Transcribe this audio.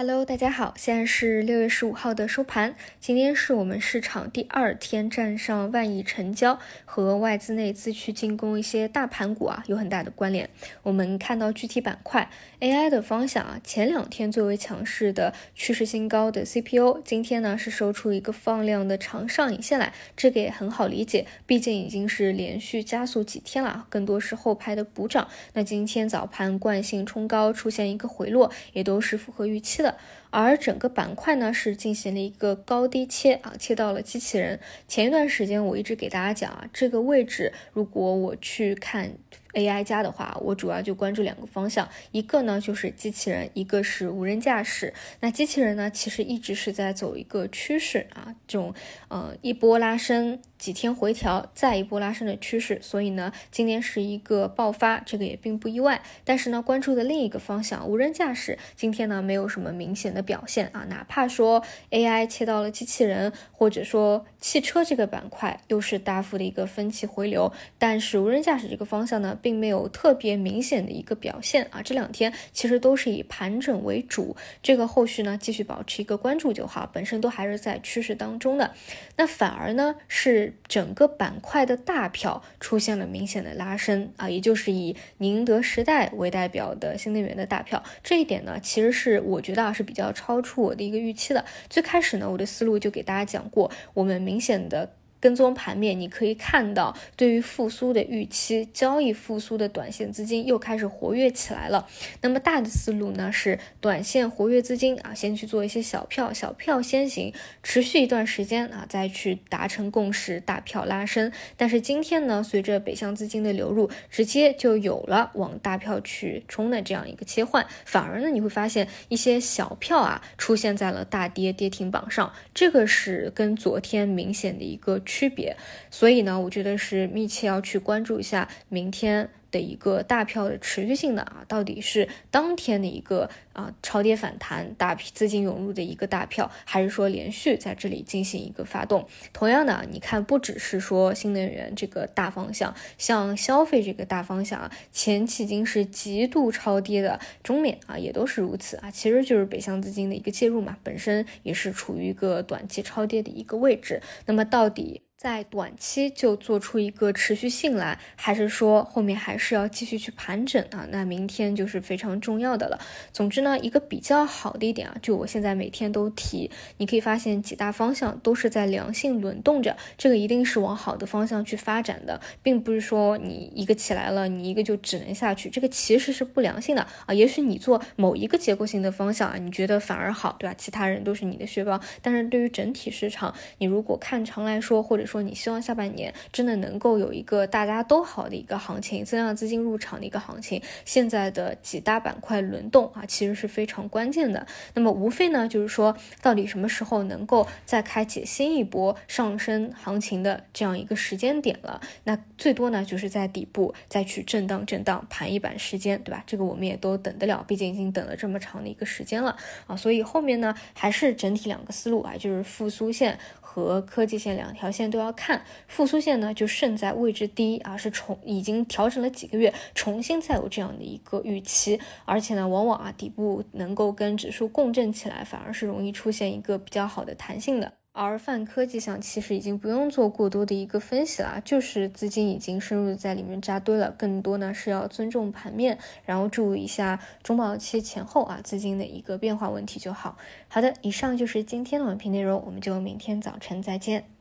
Hello，大家好，现在是六月十五号的收盘。今天是我们市场第二天站上万亿成交，和外资内资去进攻一些大盘股啊有很大的关联。我们看到具体板块 AI 的方向啊，前两天最为强势的趋势新高的 CPU，今天呢是收出一个放量的长上影线来，这个也很好理解，毕竟已经是连续加速几天了，更多是后排的补涨。那今天早盘惯性冲高，出现一个回落，也都是符合预期的。次而整个板块呢是进行了一个高低切啊，切到了机器人。前一段时间我一直给大家讲啊，这个位置如果我去看 AI 加的话，我主要就关注两个方向，一个呢就是机器人，一个是无人驾驶。那机器人呢，其实一直是在走一个趋势啊，这种呃一波拉升。几天回调，再一波拉升的趋势，所以呢，今年是一个爆发，这个也并不意外。但是呢，关注的另一个方向，无人驾驶，今天呢没有什么明显的表现啊，哪怕说 AI 切到了机器人，或者说汽车这个板块又是大幅的一个分歧回流，但是无人驾驶这个方向呢，并没有特别明显的一个表现啊。这两天其实都是以盘整为主，这个后续呢继续保持一个关注就好，本身都还是在趋势当中的。那反而呢是。整个板块的大票出现了明显的拉升啊，也就是以宁德时代为代表的新能源的大票，这一点呢，其实是我觉得啊是比较超出我的一个预期的。最开始呢，我的思路就给大家讲过，我们明显的。跟踪盘面，你可以看到，对于复苏的预期，交易复苏的短线资金又开始活跃起来了。那么大的思路呢，是短线活跃资金啊，先去做一些小票，小票先行，持续一段时间啊，再去达成共识，大票拉升。但是今天呢，随着北向资金的流入，直接就有了往大票去冲的这样一个切换，反而呢，你会发现一些小票啊，出现在了大跌跌停榜上，这个是跟昨天明显的一个。区别，所以呢，我觉得是密切要去关注一下明天。的一个大票的持续性的啊，到底是当天的一个啊超跌反弹，大批资金涌入的一个大票，还是说连续在这里进行一个发动？同样的，你看不只是说新能源这个大方向，像消费这个大方向啊，前期已经是极度超跌的中缅啊，也都是如此啊，其实就是北向资金的一个介入嘛，本身也是处于一个短期超跌的一个位置。那么到底？在短期就做出一个持续性来，还是说后面还是要继续去盘整啊？那明天就是非常重要的了。总之呢，一个比较好的一点啊，就我现在每天都提，你可以发现几大方向都是在良性轮动着，这个一定是往好的方向去发展的，并不是说你一个起来了，你一个就只能下去，这个其实是不良性的啊。也许你做某一个结构性的方向啊，你觉得反而好，对吧？其他人都是你的血包，但是对于整体市场，你如果看长来说，或者说你希望下半年真的能够有一个大家都好的一个行情，增量资金入场的一个行情。现在的几大板块轮动啊，其实是非常关键的。那么无非呢，就是说到底什么时候能够再开启新一波上升行情的这样一个时间点了？那最多呢，就是在底部再去震荡震荡盘一板时间，对吧？这个我们也都等得了，毕竟已经等了这么长的一个时间了啊。所以后面呢，还是整体两个思路啊，就是复苏线。和科技线两条线都要看，复苏线呢就胜在位置低啊，是重已经调整了几个月，重新再有这样的一个预期，而且呢，往往啊底部能够跟指数共振起来，反而是容易出现一个比较好的弹性的。而泛科技项其实已经不用做过多的一个分析了，就是资金已经深入在里面扎堆了，更多呢是要尊重盘面，然后注意一下中报期前后啊资金的一个变化问题就好。好的，以上就是今天的文评内容，我们就明天早晨再见。